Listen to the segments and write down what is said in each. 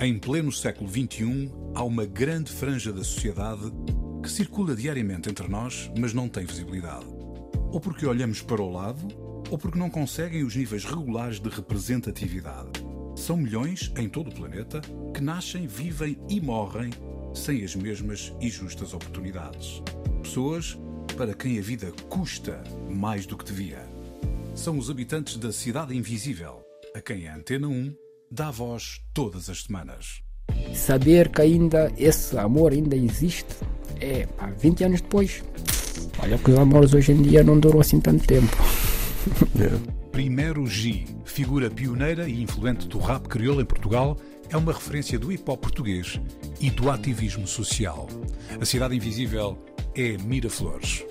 Em pleno século XXI, há uma grande franja da sociedade que circula diariamente entre nós, mas não tem visibilidade. Ou porque olhamos para o lado, ou porque não conseguem os níveis regulares de representatividade. São milhões em todo o planeta que nascem, vivem e morrem sem as mesmas e justas oportunidades. Pessoas para quem a vida custa mais do que devia. São os habitantes da Cidade Invisível, a quem a Antena 1 dá voz todas as semanas. Saber que ainda esse amor ainda existe é pá, 20 anos depois. Olha que os amores hoje em dia não duram assim tanto tempo. Primeiro G, figura pioneira e influente do rap crioulo em Portugal, é uma referência do hip hop português e do ativismo social. A Cidade Invisível é Miraflores.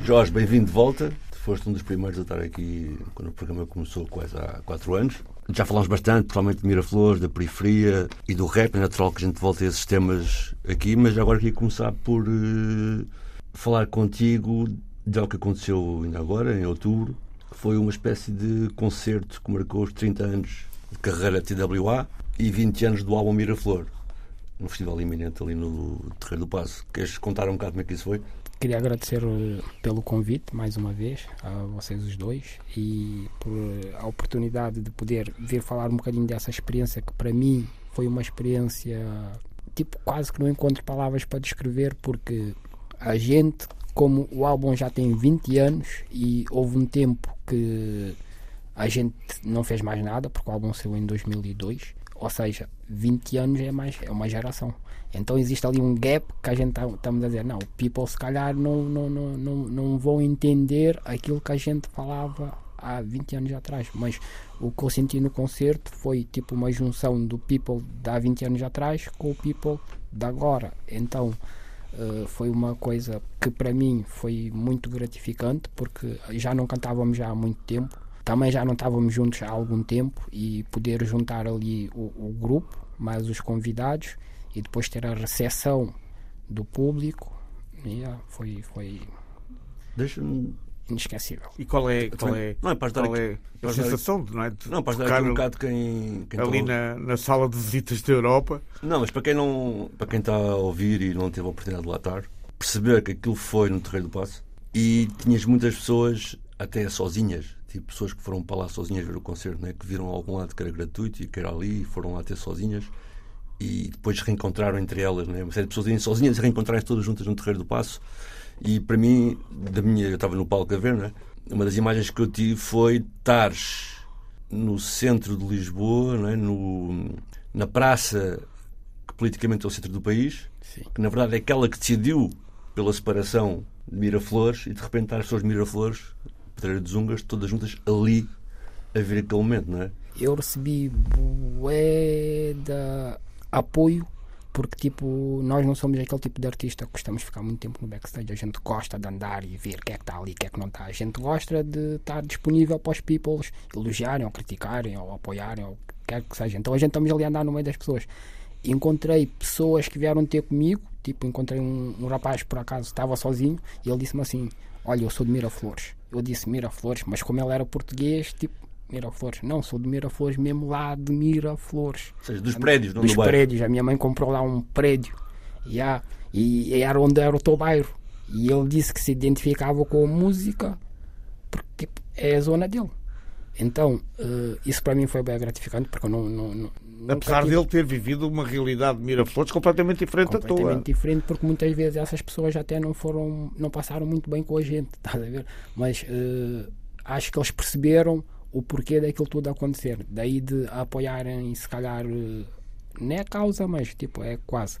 Jorge, bem-vindo de volta. Foste um dos primeiros a estar aqui quando o programa começou quase há 4 anos. Já falámos bastante, principalmente de Miraflores, da periferia e do rap. É natural que a gente volte a esses temas aqui, mas agora queria começar por uh, falar contigo de algo que aconteceu ainda agora, em outubro, que foi uma espécie de concerto que marcou os 30 anos de carreira TWA e 20 anos do álbum Miraflor, no festival iminente ali no Terreiro do Passo. Queres contar um bocado como é que isso foi? Queria agradecer pelo convite, mais uma vez, a vocês os dois e por a oportunidade de poder vir falar um bocadinho dessa experiência que para mim foi uma experiência tipo quase que não encontro palavras para descrever porque a gente como o álbum já tem 20 anos e houve um tempo que a gente não fez mais nada, porque o álbum saiu em 2002, ou seja, 20 anos é, mais, é uma geração. Então existe ali um gap que a gente tá, a dizer, não, people se calhar não, não, não, não, não vão entender aquilo que a gente falava há 20 anos atrás, mas o que eu senti no concerto foi tipo uma junção do people de há 20 anos atrás com o people de agora. Então Uh, foi uma coisa que para mim foi muito gratificante porque já não cantávamos já há muito tempo, também já não estávamos juntos há algum tempo e poder juntar ali o, o grupo, mais os convidados e depois ter a recepção do público, yeah, foi, foi Deixa-me inesquecível. E qual é, qual é, não é para qual aqui, é a sensação de, não é, de não, para estar aqui um bocado quem, quem ali na, na sala de visitas da Europa? Não, mas para quem não para quem está a ouvir e não teve a oportunidade de lá estar, perceber que aquilo foi no Terreiro do Passo e tinhas muitas pessoas até sozinhas, tipo pessoas que foram para lá sozinhas ver o concerto, né, que viram algum lado que era gratuito e que era ali e foram lá até sozinhas e depois reencontraram entre elas, né, uma série de pessoas irem sozinhas e reencontrarem-se todas juntas no Terreiro do Passo e para mim, da minha, eu estava no palco a ver, né? uma das imagens que eu tive foi estar no centro de Lisboa, né? no, na praça que politicamente é o centro do país, Sim. que na verdade é aquela que decidiu pela separação de Miraflores e de repente estar as pessoas de Miraflores, Pedreira de Zungas, todas juntas ali a ver aquele momento, não é? Eu recebi bué de apoio porque tipo nós não somos aquele tipo de artista que gostamos de ficar muito tempo no backstage. A gente gosta de andar e ver o que é que está ali o que é que não está a gente gosta de estar disponível para os peoples elogiarem ou criticarem ou apoiarem ou o que quer que seja. Então a gente estamos ali a andar no meio das pessoas. Encontrei pessoas que vieram ter comigo tipo encontrei um, um rapaz por acaso estava sozinho e ele disse-me assim olha eu sou de Miraflores. Eu disse Miraflores mas como ele era português tipo Miraflores. Não, sou de Miraflores, mesmo lá de Miraflores. Ou seja, dos prédios, não Dos do bairro. prédios. A minha mãe comprou lá um prédio. Yeah, e era onde era o teu bairro. E ele disse que se identificava com a música porque é a zona dele. Então, uh, isso para mim foi bem gratificante porque eu não. não, não Apesar dele ter vivido uma realidade de Miraflores completamente diferente da tua. completamente diferente porque muitas vezes essas pessoas até não foram não passaram muito bem com a gente estás a ver mas uh, acho que eles perceberam o porquê daquilo tudo acontecer. Daí de apoiarem, se calhar, não é a causa, mas tipo, é quase.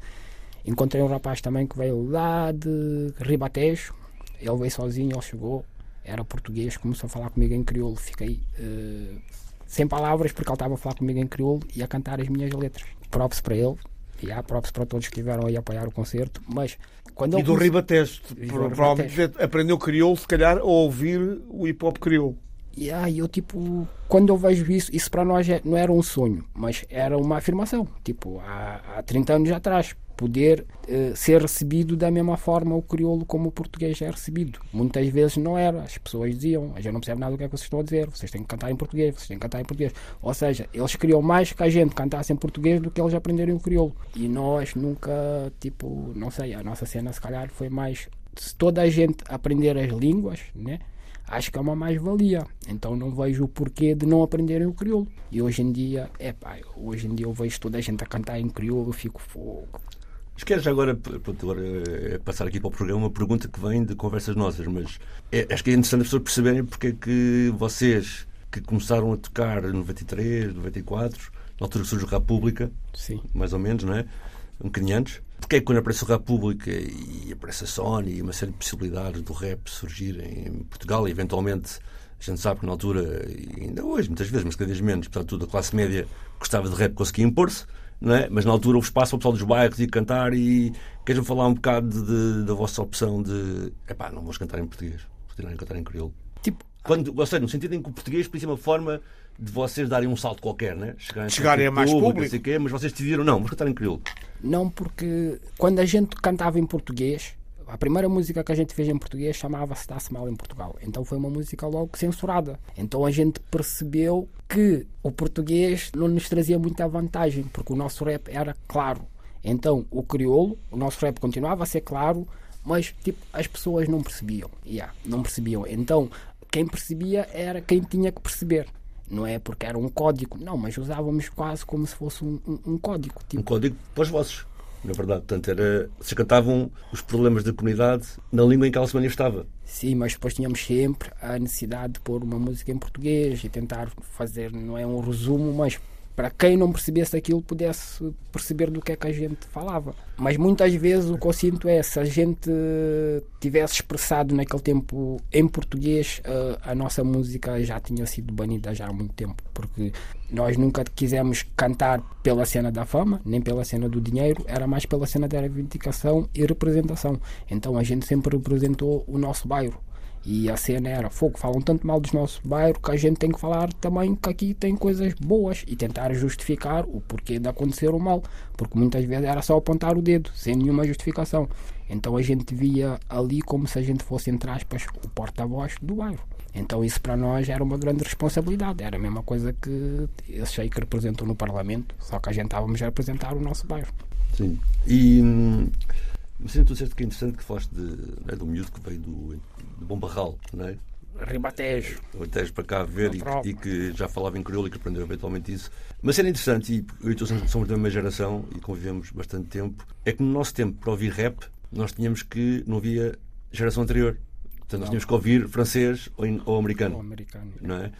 Encontrei um rapaz também que veio lá de Ribatejo, ele veio sozinho, ele chegou, era português, começou a falar comigo em crioulo, fiquei uh, sem palavras porque ele estava a falar comigo em crioulo e a cantar as minhas letras. Props para ele, e há props para todos que estiveram aí a apoiar o concerto, mas quando E ele do Ribatejo, E do provavelmente aprendeu crioulo, se calhar, a ouvir o hip hop crioulo. E aí eu tipo, quando eu vejo isso, isso para nós é- não era um sonho, mas era uma afirmação. Tipo, há, há 30 anos atrás, poder uh, ser recebido da mesma forma o crioulo como o português é recebido. Muitas vezes não era. As pessoas diziam: a gente não percebe nada do que é que vocês estão a dizer, vocês têm que cantar em português, vocês têm que cantar em português. Ou seja, eles queriam mais que a gente cantasse em português do que eles aprenderem o crioulo. E nós nunca, tipo, não sei, a nossa cena se calhar foi mais. Se toda a gente aprender as línguas, né? Acho que é uma mais-valia. Então não vejo o porquê de não aprenderem o crioulo. E hoje em dia, é pá, hoje em dia eu vejo toda a gente a cantar em crioulo, eu fico fogo. Mas queres agora, pronto, agora é passar aqui para o programa uma pergunta que vem de conversas nossas, mas é, acho que é interessante as pessoas perceberem porque é que vocês que começaram a tocar em 93, 94, na altura que surge a República, Sim. mais ou menos, não é? Um bocadinho antes, porque é quando aparece o República e aparece a Sony e uma série de possibilidades do rap surgir em Portugal e eventualmente a gente sabe que na altura, ainda hoje, muitas vezes, mas cada vez menos, portanto, tudo a classe média gostava de rap, conseguia impor-se, não é? mas na altura houve espaço para o pessoal dos bairros e cantar e queres-me falar um bocado de, da vossa opção de epá, não vamos cantar em português, vamos cantar em crioulo. Tipo, Quando, ou seja, no sentido em que o português podia ser uma forma de vocês darem um salto qualquer, né? Chegarem, Chegarem a mais público, público. Sei quê, mas vocês decidiram, não, vamos cantar em crioulo. Não, porque quando a gente cantava em português, a primeira música que a gente fez em português chamava-se Dá-se Mal em Portugal. Então foi uma música logo censurada. Então a gente percebeu que o português não nos trazia muita vantagem, porque o nosso rap era claro. Então o crioulo, o nosso rap continuava a ser claro, mas tipo, as pessoas não percebiam. Yeah, não percebiam. Então quem percebia era quem tinha que perceber não é porque era um código, não, mas usávamos quase como se fosse um, um, um código. Tipo... Um código para os vossos, na verdade. Portanto, era, vocês cantavam os problemas da comunidade na língua em que ela se manifestava. Sim, mas depois tínhamos sempre a necessidade de pôr uma música em português e tentar fazer, não é um resumo, mas para quem não percebesse aquilo pudesse perceber do que é que a gente falava. Mas muitas vezes o que eu sinto é se a gente tivesse expressado naquele tempo em português, eh, a nossa música já tinha sido banida já há muito tempo, porque nós nunca quisemos cantar pela cena da fama, nem pela cena do dinheiro, era mais pela cena da reivindicação e representação. Então a gente sempre representou o nosso bairro. E a cena era fogo, falam tanto mal dos nossos bairros que a gente tem que falar também que aqui tem coisas boas e tentar justificar o porquê de acontecer o mal, porque muitas vezes era só apontar o dedo, sem nenhuma justificação. Então a gente via ali como se a gente fosse, entre aspas, o porta-voz do bairro. Então isso para nós era uma grande responsabilidade, era a mesma coisa que esses aí que representam no Parlamento, só que a gente estávamos a representar o nosso bairro. Sim. E sempre tu disseste que é interessante que falaste de, do miúdo que veio do, do Bom Barral, não é? Ribatejo. Ribatejo para cá ver e, e, que já falava em crioulo e que aprendeu eventualmente isso. Mas era interessante, e eu e tu somos da mesma geração e convivemos bastante tempo, é que no nosso tempo, para ouvir rap, nós tínhamos que. não havia geração anterior. Portanto, nós tínhamos que ouvir francês ou, ou americano. Ou americano. Não é?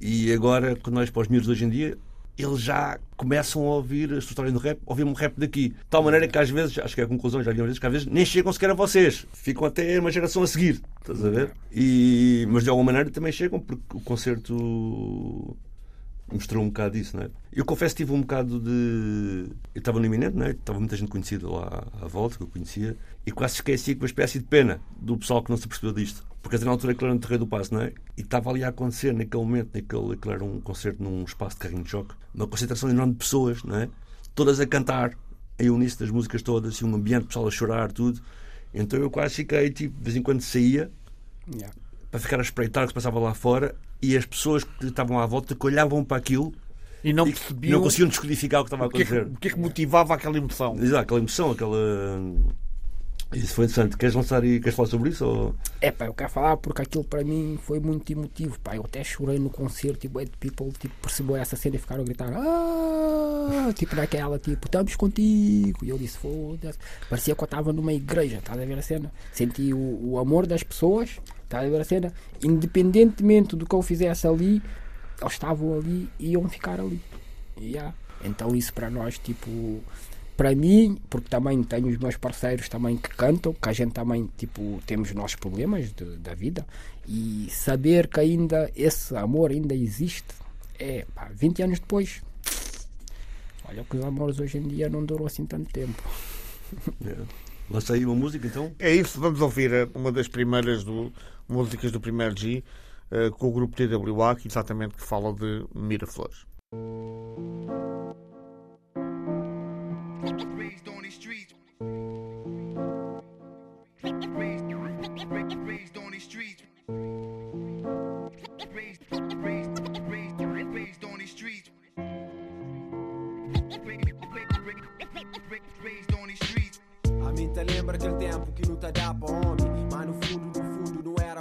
E agora, quando nós para os miúdos hoje em dia, eles já começam a ouvir a história do rap, ouvir um rap daqui. De tal maneira que às vezes, acho que é a conclusão, já haviam vezes que às vezes nem chegam sequer a vocês. Ficam até uma geração a seguir. Estás a ver? E, mas de alguma maneira também chegam porque o concerto mostrou um bocado disso, não é? Eu confesso que tive um bocado de. Eu estava no iminente, não é? Estava muita gente conhecida lá à volta, que eu conhecia, e quase esqueci com uma espécie de pena do pessoal que não se percebeu disto. Porque até na altura aquilo era no Terreiro do Passo, não é? E estava ali a acontecer naquele momento, naquele, aquilo era um concerto num espaço de carrinho de choque, uma concentração enorme de pessoas, não é? Todas a cantar em uníssono das músicas todas, e um ambiente, pessoal a chorar, tudo. Então eu quase fiquei, tipo, de vez em quando saía yeah. para ficar a espreitar o que se passava lá fora e as pessoas que estavam à volta que olhavam para aquilo e não percebiam. E não conseguiam descodificar o que estava a acontecer. O que é que, motivava aquela emoção? Exato, aquela emoção, aquela isso foi interessante. Queres lançar e queres falar sobre isso? Ou... É pá, eu quero falar porque aquilo para mim foi muito emotivo. Pá. Eu até chorei no concerto, tipo, é people tipo, percebeu essa cena e ficaram a gritar ah! tipo naquela, tipo, estamos contigo. E eu disse, foda-se. Parecia que eu estava numa igreja, estás a ver a cena? Senti o, o amor das pessoas, estás a ver a cena? Independentemente do que eu fizesse ali, eles estavam ali e iam ficar ali. Yeah. Então isso para nós, tipo, para mim, porque também tenho os meus parceiros também que cantam, que a gente também tipo temos os nossos problemas de, da vida e saber que ainda esse amor ainda existe é pá, 20 anos depois. Olha que os amores hoje em dia não duram assim tanto tempo. É. Lança aí uma música então? É isso, vamos ouvir eh, uma das primeiras do, músicas do primeiro G uh, com o grupo TWA, que exatamente que fala de Miraflores. Raised on these streets. Raised, raised, raised on these streets. Raised, raised, raised, raised on these streets. Raised. A mente lembra aquele tempo que não te dá pra homem, mas no fundo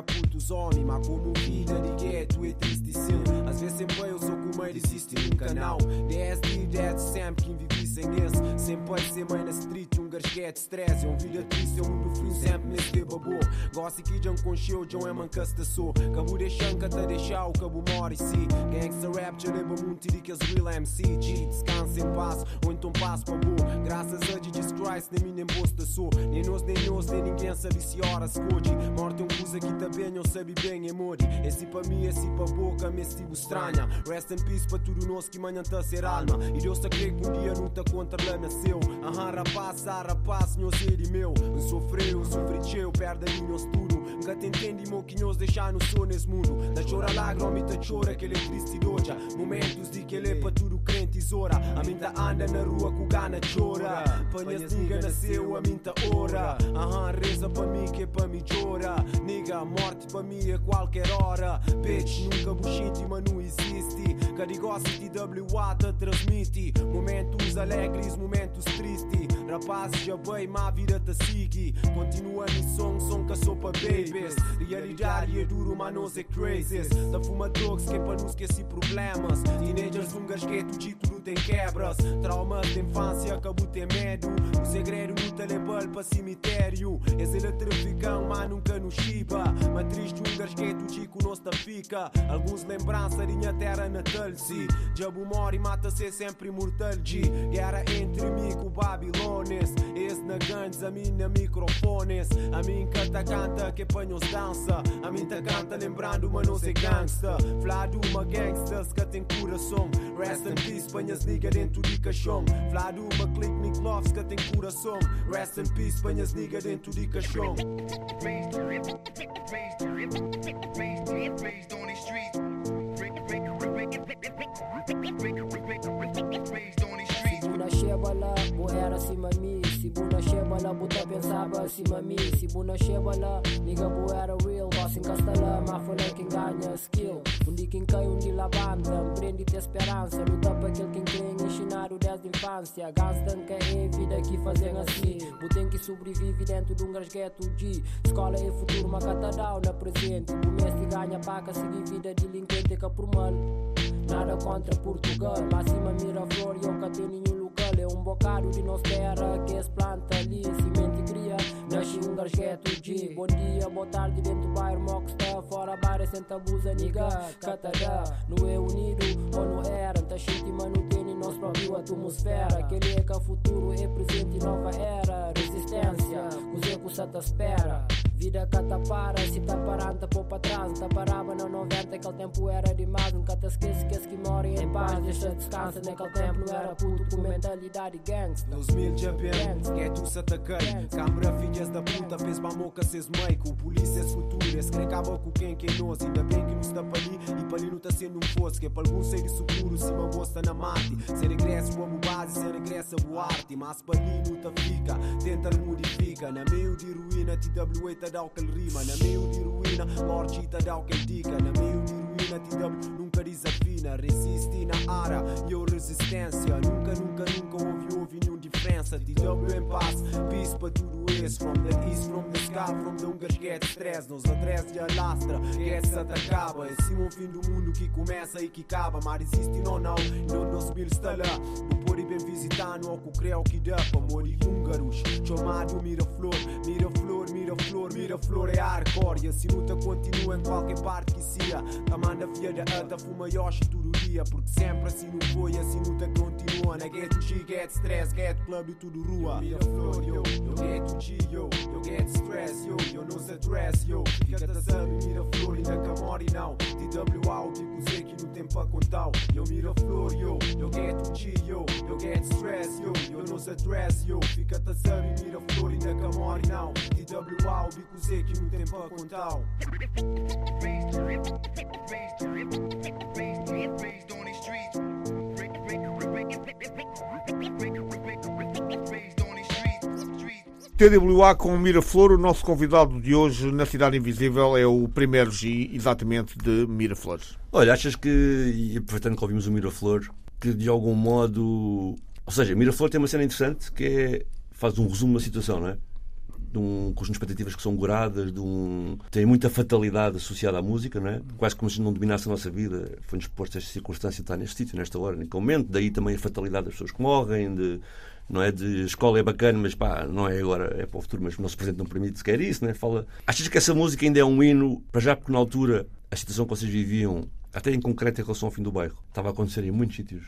putos homem Mas como vida de gueto é triste sim. Às vezes sempre eu sou como ele existe num canal DSD, Dead sempre quem vivi sem esse. Sempre pode ser mãe na street, um gasquete stress. É um vida triste, é um mundo frio sempre nesse de babô Gosto que John show, John é mancasta sou. Cabo deixando que te deixar o cabo mora e si Gangsta rap, já leva muito de que as real MC G, descansa em paz, ou então passo para Graças a Jesus Christ, nem mim nem bosta sou. Nem nós, nem nós, nem ninguém sabe se hora se pode Morte é um coisa que tá eu sabe bem, é mori Esse para mim, esse para boca, me tipo estranha. Rest in peace para tudo nós que manhã tá ser alma. E Deus tá crê que um dia tá contra lá nasceu. Aham, rapaz, ah, rapaz, ser e meu. Eu sofreu, eu sofri eu perde nós tudo. Nunca te entendi, meu que nós deixar no nesse mundo. Da chora lágrima e tá chora que ele triste doja. Momentos de que ele é para tudo crente e zora. A mim tá anda na rua com gana chora. Panhas niga nasceu, a tá ora. Aham, reza para mim que é para mim chora. Niga, a morte para mim é qualquer hora. Bitch, nunca bullshit, mas não existe. Carigosa TWA te transmite. Momentos alegres, momentos tristes Rapazes já bem, má vida te sigue. Continua em som, som que sou para babies. Realidade é duro, mas nós é crazies. Da fuma drugs que é para não esquecer problemas. Teenagers um gasqueto de tudo tem quebras. Traumas de infância, acabou ter medo. O segredo no telebal para cemitério. Esse ele traficão, mas nunca nos chiba Mas triste um gasqueto de que nós te fica. Alguns lembranças de minha terra natal, se Diabo e mata-se sempre imortal, Guerra entre mim com Babilones Esse a mim na microfones. A mim canta canta que panhos dança. A mim ta canta lembrando mas não sei gangsta. Flá de uma gangsta que tem coração. Rest in peace, panhas nigga dentro de caixão. Flá de uma click me gloves que tem coração. Rest in peace, panhas nigga dentro de caixão. Raised, raised, raised, raised on these streets. Era acima mi Se buna shebala, buta pensava acima mi Se buna shebala, nigga era real Boss encastala, mas foi quem ganha skill Um dia quem cai, um dia levanta Prende te esperança, luta para aquele quem crê Ensinado desde infância Gangsta que é vida que fazem assim Botem que sobrevive dentro de um grasgueto G. Escola é futuro, mas catadão na presente. O mestre ganha paca, seguir vida delinquente que por mal. Nada contra Portugal, mas acima mira flor e eu cá tem nenhum. É um bocado de nossa terra que se planta ali. Semente e cria, nasce um garjeto de. Bom dia, boa tarde, dentro do bairro Mockstar. Fora bares sem tabuza, niga, catará. Não é unido ou não era. Tá shit, mas não tem nem nossa própria atmosfera. Aquele é que o futuro é presente nova era. Resistência, que o te espera. Vida tá para, se tá parando, tá pôr pra trás. Tá parava no 90, aquele tempo era demais. Nunca te esquece que esse que mora em paz. Deixa descansa, naquele tempo não era puto com mentalidade gangsta. Nos mil champion, que é tu se atacai Câmara filhas da puta, fez mamoca, cês meio O polícia é futuro, esse que acaba com quem que é nós Ainda bem que nos está para ali e para ali não tá sendo um fosse Que é para algum ser seguro, se uma bosta na mate Se regresso amo base, se regressa o arte Mas para ali não tá fica, tenta modifica Na meio de ruína, TWA tá dá o que ele rima Na meio de ruína, o que ele dica Na meio de ruína, TW nunca desafina Resiste na ara, e eu resistência Nunca, nunca, nunca houve, houve nenhuma diferença TW em paz, peace para tudo isso From the east, from the sky, from the Ungas get stress. Nos atrás de alastra, get se acaba É sim um fim do mundo que começa e que acaba Mas existe não, não, não nos mil pôr e bem visitando, ou que creu que dá Para morir húngaros, chamado mira flor Mira flor, mira flor, mira flor é hardcore E assim luta continua em qualquer parte que sia da ata, fuma yoshi todo dia Porque sempre assim não foi, assim luta continua. Na get G, get stress, get club e tudo rua. Mira flor, yo, eu get G, yo Eu get stress, yo, eu não se dress, yo. Fica da sabe, mira flor, ainda que mori não. TWA, o digo sei que não tem pra contar. Eu mira flor, yo, eu get G, yo Eu get stress, yo, eu não se dress, yo. Fica da sabe, mira flor, ainda que mori não. TWA, o bico sei que não tem pra contar. TWA com Miraflor, o nosso convidado de hoje na Cidade Invisível é o primeiro G, exatamente, de Miraflores. Olha, achas que, e aproveitando que ouvimos o Miraflor, que de algum modo. Ou seja, Miraflor tem uma cena interessante que é. faz um resumo da situação, não é? De um conjunto de expectativas que são goradas, de um. tem muita fatalidade associada à música, não é? Quase como se não dominasse a nossa vida. Foi-nos posto esta circunstância de estar neste sítio, nesta hora, naquele momento. Daí também a fatalidade das pessoas que morrem, de. Não é de escola é bacana, mas pá, não é agora, é para o futuro, mas o nosso presente não permite sequer isso, é? Fala. Achas que essa música ainda é um hino, para já porque na altura a situação que vocês viviam, até em concreto em relação ao fim do bairro, estava a acontecer em muitos sítios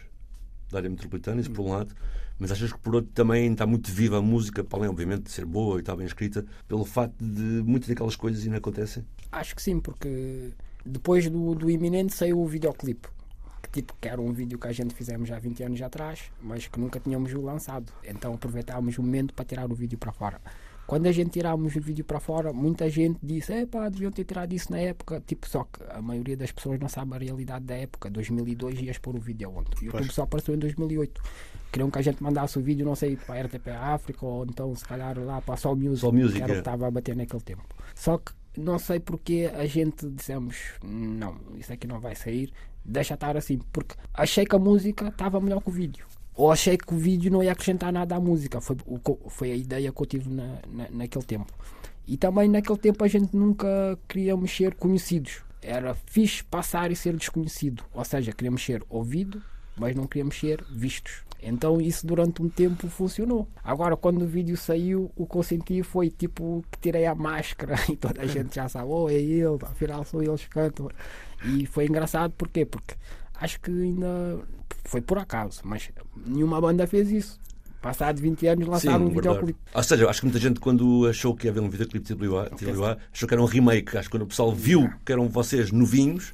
da área metropolitana, isso por um lado, mas achas que por outro também está muito viva a música, para além, obviamente, de ser boa e estar bem escrita, pelo facto de muitas daquelas coisas ainda acontecem? Acho que sim, porque depois do, do iminente saiu o videoclipe. Que, tipo, que era um vídeo que a gente fizemos há 20 anos atrás, mas que nunca tínhamos o lançado. Então aproveitámos o momento para tirar o vídeo para fora. Quando a gente tirámos o vídeo para fora, muita gente disse: Epá, deviam ter tirado isso na época. Tipo, só que a maioria das pessoas não sabe a realidade da época. 2002 ias pôr o vídeo onde? O YouTube só apareceu em 2008. Queriam que a gente mandasse o vídeo, não sei, para a RTP África ou então, se calhar, lá para a Sol Music, Music, que era é. que estava a bater naquele tempo. Só que não sei porque a gente dissemos: Não, isso aqui não vai sair, deixa estar assim. Porque achei que a música estava melhor que o vídeo. Ou achei que o vídeo não ia acrescentar nada à música. Foi, o foi a ideia que eu tive na, na- naquele tempo. E também naquele tempo a gente nunca queríamos ser conhecidos. Era fixe passar e ser desconhecido. Ou seja, queríamos ser ouvido, mas não queríamos ser vistos. Então isso durante um tempo funcionou. Agora, quando o vídeo saiu, o que eu senti foi tipo que tirei a máscara e toda a gente já sabe, oh, é ele, afinal são eles que cantam. E foi engraçado, porquê? Porque acho que ainda foi por acaso, mas nenhuma banda fez isso. Passado 20 anos lançaram um verdade. videoclipe. Ou seja, acho que muita gente, quando achou que ia haver um videoclipe de TWA, TWA, achou que era um remake. Acho que quando o pessoal viu que eram vocês novinhos,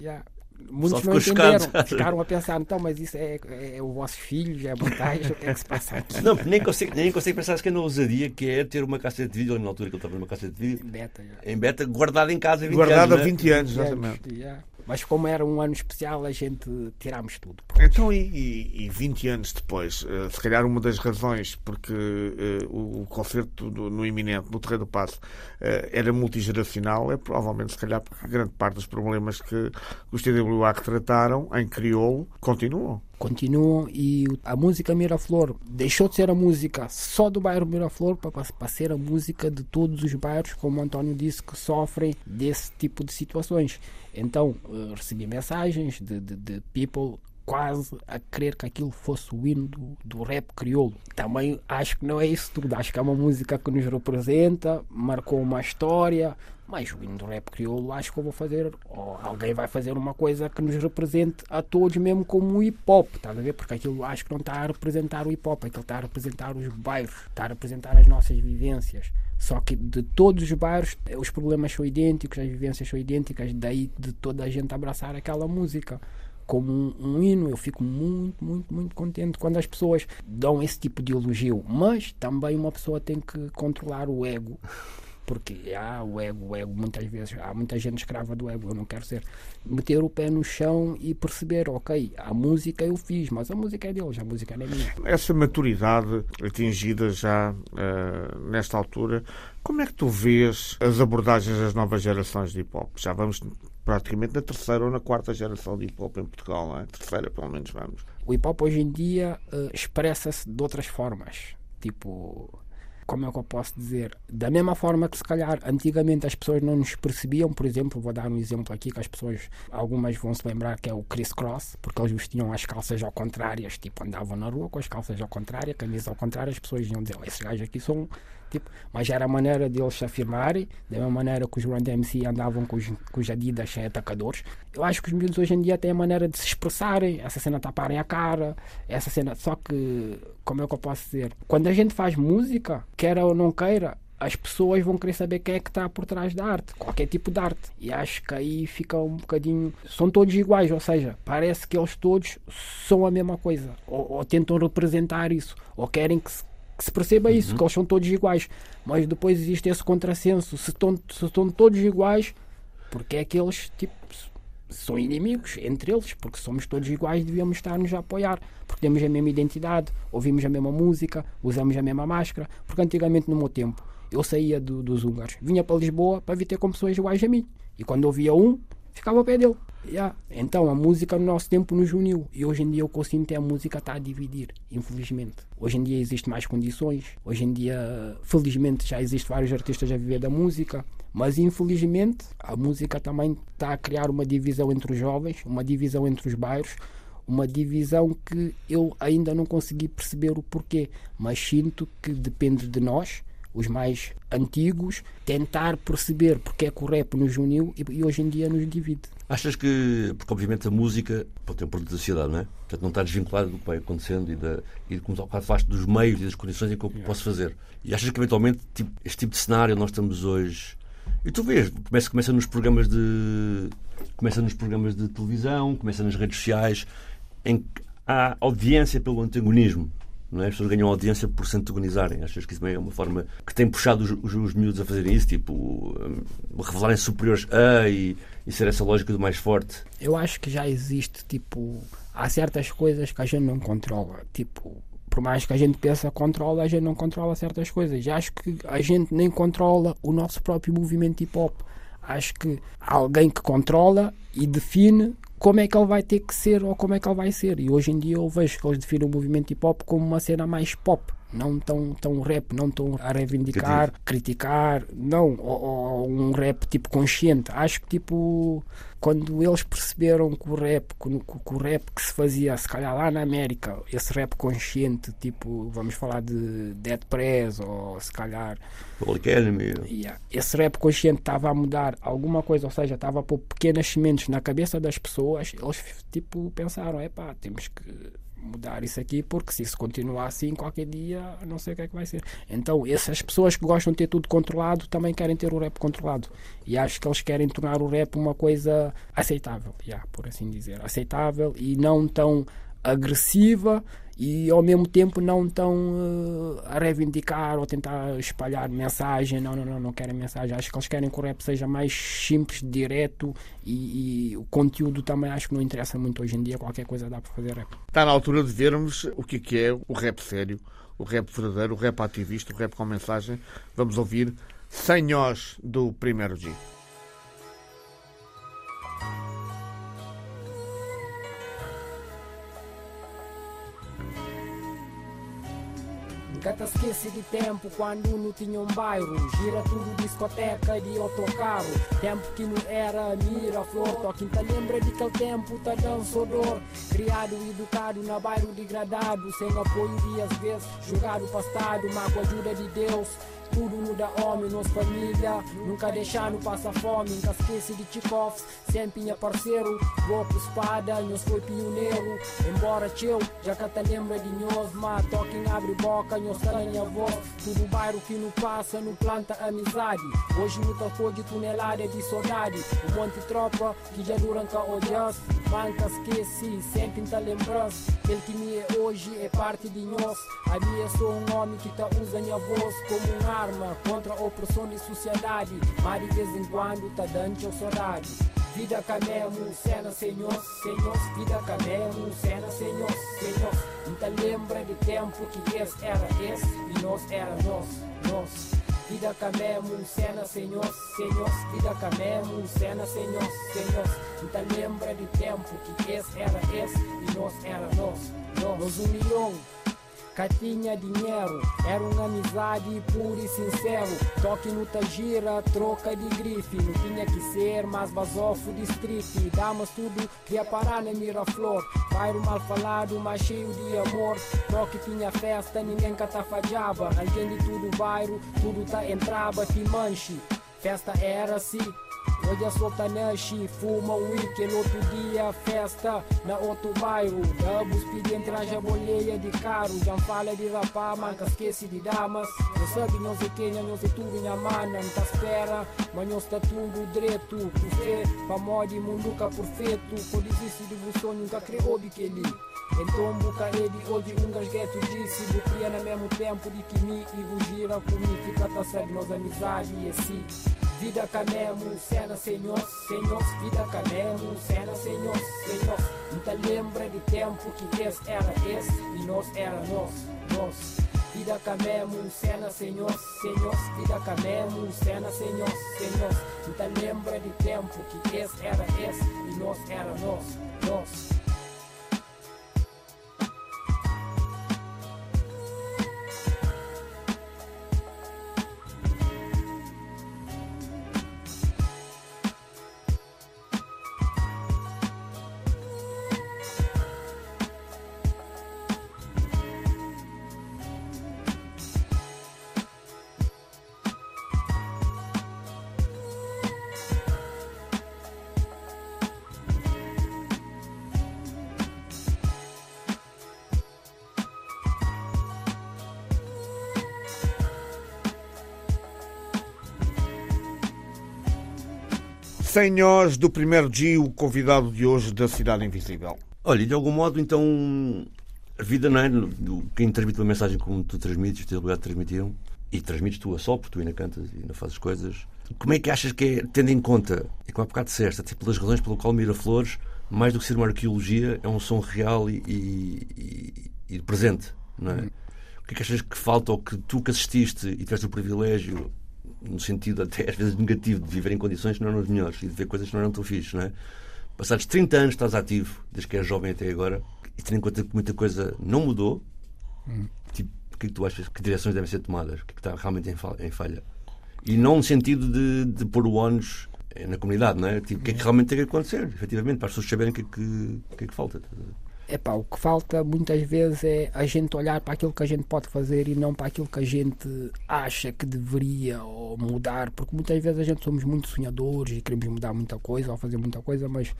Já. Muitos não entenderam, chocado. ficaram a pensar, então, mas isso é, é, é os vossos filhos, é montagem, o que é que se passa aqui? não, nem consigo, nem consigo pensar sequer na ousadia que é ter uma cassete de vídeo, na altura que ele estava numa cassete de vídeo, Beta, já. em beta, guardada em casa. 20 Guardado anos, há né? 20 anos, 20 anos, exatamente. já. Mas como era um ano especial, a gente tirámos tudo. Então, e, e- e 20 anos depois, eh, se calhar uma das razões porque eh, o, o concerto do- no iminente, no Terreiro do Passo, eh, era multigeracional, é provavelmente, se calhar, porque grande parte dos problemas que os TWA retrataram em crioulo continuam. Continuam e a música Miraflor deixou de ser a música só do bairro Miraflor para, ser a música de todos os bairros, como o António disse, que sofrem desse tipo de situações. Então, recebi mensagens de, de, de people quase a querer que aquilo fosse o hino do, do rap crioulo. Também acho que não é isso tudo. Acho que é uma música que nos representa, marcou uma história, mas o hino do rap crioulo acho que eu vou fazer, ou alguém vai fazer uma coisa que nos represente a todos, mesmo como o hip hop, estás a ver? Porque aquilo acho que não está a representar o hip hop, aquilo está a representar os bairros, está a representar as nossas vivências. Só que de todos os bairros os problemas são idênticos, as vivências são idênticas, daí de toda a gente abraçar aquela música como um, um hino. Eu fico muito, muito, muito contente quando as pessoas dão esse tipo de elogio. Mas também uma pessoa tem que controlar o ego. Porque há o ego, o ego muitas vezes, há muita gente escrava do ego, eu não quero ser. Meter o pé no chão e perceber, ok, a música eu fiz, mas a música é deles, a música não é minha. Essa maturidade atingida já eh, nesta altura, como é que tu vês as abordagens das novas gerações de hip hop? Já vamos praticamente na terceira ou na quarta geração de hip hop em Portugal, não é? Terceira, pelo menos, vamos. O hip hop hoje em dia eh, expressa-se de outras formas. Tipo, como é que eu posso dizer? Da mesma forma que se calhar antigamente as pessoas não nos percebiam, por exemplo, vou dar um exemplo aqui que as pessoas, algumas vão se lembrar que é o Chris Cross, porque eles vestiam as calças ao contrárias, tipo, andavam na rua com as calças ao contrário, a camisa ao contrário, as pessoas iam dizer, esses gajos aqui são tipo, mas era a maneira deles se afirmarem, da mesma maneira que os Run DMC andavam com os, com os Adidas sem atacadores. Eu acho que os miúdos hoje em dia têm a maneira de se expressarem, essa cena taparem a cara, essa cena. Só que, como é que eu posso dizer? Quando a gente faz música, queira ou não queira, as pessoas vão querer saber quem é que está por trás da arte, qualquer tipo de arte. E acho que aí fica um bocadinho. São todos iguais, ou seja, parece que eles todos são a mesma coisa, ou, ou tentam representar isso, ou querem que se, que se perceba isso, que eles são todos iguais. Mas depois existe esse contrassenso: se estão, se estão todos iguais, porque é que eles tipo, são inimigos entre eles, porque somos todos iguais, devíamos estar-nos a apoiar, porque temos a mesma identidade, ouvimos a mesma música, usamos a mesma máscara, porque antigamente no meu tempo eu saía do- dos húngaros, vinha para Lisboa para vir ter com pessoas iguais a mim, e quando ouvia um, ficava ao pé dele. Yeah. Então a música no nosso tempo nos uniu e hoje em dia o que eu sinto é a música está a dividir, infelizmente. Hoje em dia existe mais condições, hoje em dia felizmente já existe vários artistas a viver da música, mas infelizmente a música também está a criar uma divisão entre os jovens, uma divisão entre os bairros, uma divisão que eu ainda não consegui perceber o porquê, mas sinto que depende de nós, os mais antigos, tentar perceber porque é que o rap nos uniu e, e hoje em dia nos divide. Achas que, porque obviamente a música pode ter um produto da sociedade, não é? Portanto, não está desvinculado do que vai acontecendo e, da, e como bocado falaste dos meios e das condições em que eu posso fazer. E achas que eventualmente tipo, este tipo de cenário nós estamos hoje. E tu vês, começa, começa nos programas de. começa nos programas de televisão, começa nas redes sociais, em que há audiência pelo antagonismo. Não é? As pessoas ganham audiência por se antagonizarem. Achas que isso é uma forma que tem puxado os, os, os miúdos a fazerem isso? Tipo, hum, revelarem superiores a e, e ser essa lógica do mais forte? Eu acho que já existe, tipo, há certas coisas que a gente não controla. Tipo, por mais que a gente pensa controla, a gente não controla certas coisas. Acho que a gente nem controla o nosso próprio movimento hip hop. Acho que há alguém que controla e define como é que ele vai ter que ser ou como é que ele vai ser. E hoje em dia eu vejo que eles definem o movimento hip hop como uma cena mais pop. Não tão, tão rap, não tão a reivindicar, criticar, não, ou, ou um rap tipo consciente. Acho que tipo quando eles perceberam que o rap, que, que o rap que se fazia, se calhar lá na América, esse rap consciente, tipo, vamos falar de Dead Press ou se calhar Enemy. Yeah. Esse rap consciente estava a mudar alguma coisa, ou seja, estava a pôr pequenas sementes na cabeça das pessoas, eles tipo pensaram, epá, temos que mudar isso aqui porque se isso continuar assim qualquer dia não sei o que é que vai ser. Então essas pessoas que gostam de ter tudo controlado também querem ter o rap controlado. E acho que eles querem tornar o rap uma coisa aceitável, yeah, por assim dizer, aceitável e não tão agressiva e ao mesmo tempo não tão eh, a reivindicar ou tentar espalhar mensagem. Não, não, não, não querem mensagem. Acho que eles querem que o rap seja mais simples, direto e, e o conteúdo também acho que não interessa muito hoje em dia. Qualquer coisa dá para fazer rap. Está na altura de vermos o que é, que é o rap sério, o rap verdadeiro, o rap ativista, o rap com mensagem. Vamos ouvir Nós do primeiro G. Te esquece de tempo quando não tinha um bairro. Gira tudo discoteca de autocarro. Tempo que não era mira, flor. Toque te lembra de aquele tempo, tá dançador. Criado e educado na bairro degradado. Sem apoio e às vezes jogado pastado. A ajuda de Deus tudo muda homem, nos família. Nunca deixar no passar fome Nunca esquece de Tchikovs Sempre minha parceiro Golpe espada, nós foi pioneiro Embora teu, já que lembra de nós. Mas toquem abre boca, nós tem a voz. Tudo bairro que não passa, não planta amizade. Hoje luta cor de tonelada de saudade. O monte tropa que já durante odias. Manca esqueci, sempre te lembrança Ele que me é hoje é parte de nós. A minha sou um homem que tá usa minha voz como uma arma Contra a opressão de sociedade. Mas de vez em quando tá dando saudade. Vida camemo, cena senhor, senhor. Vida camemo, cena senhor, senhor. Te lembra de tempo que esse era esse E nós era nós, nós. Vida camemo, cena senhor, senhor. Vida camemo, cena senhor, senhor. Te lembra de tempo que esse era esse E nós era nós, nós. Nos união que tinha dinheiro, era uma amizade pura e sincero. Toque no Tagira, troca de grife. Não tinha que ser, mas basofo de street. Damas tudo, queria parar na Miraflor. Bairro mal falado, mas cheio de amor. Toque tinha festa, ninguém catafajava. Alguém de tudo bairro, tudo tá entrava, que manche. Festa era assim. Hoje a solta nasce, fuma um weekend, outro dia festa na outro bairro. Dabos pedem traje boleia de caro, já fala de rapar, manca esquece de damas. Eu sabe, não sei quem, não sei tudo, minha mana, não tá espera, mas não está tudo direto. Por fé, pra mod, munduca perfeito, por existe de você, nunca criou biquele. Então buca ele hoje um gasgueto disse Do cria no mesmo tempo de que me e vos gira comigo Fica tá sabe nós amizade e assim Vida canemo, cena senhor, senhor Vida canemo, cena senhor, senhor. Nunca lembra de tempo que esse era esse E nós era nós, nós. Vida camemo, cena senhor, senhor Vida camemo, cena senhor, senhor. Nunca lembra de tempo que esse era esse E nós era nós, nós Senhores do primeiro dia, o convidado de hoje da Cidade Invisível. Olha, e de algum modo, então, a vida não é. Quem transmite uma mensagem como tu transmites, tens a obrigado de transmitir, e transmites tu a só, porque tu ainda cantas e ainda fazes coisas. Como é que achas que é, tendo em conta, e como há bocado disseste, até pelas razões pelo qual Miraflores, mais do que ser uma arqueologia, é um som real e, e, e presente, não é? O que é que achas que falta, ou que tu que assististe e tiveste o privilégio, no sentido até às vezes negativo, de viver em condições que não eram as melhores e de ver coisas que não eram tão fixes, não é? Passados 30 anos estás ativo, desde que és jovem até agora, e tendo em conta que muita coisa não mudou, tipo, o que é que tu achas que direções devem ser tomadas? O que é que está realmente em fa- em falha? E não no sentido de, de pôr o ónus eh, na comunidade, não é? Tipo, o que é que realmente tem que acontecer, efetivamente, para as pessoas saberem o que é que, que, é que falta. Epá, o que falta muitas vezes é a gente olhar para aquilo que a gente pode fazer e não para aquilo que a gente acha que deveria ou mudar, porque muitas vezes a gente somos muito sonhadores e queremos mudar muita coisa ou fazer muita coisa, mas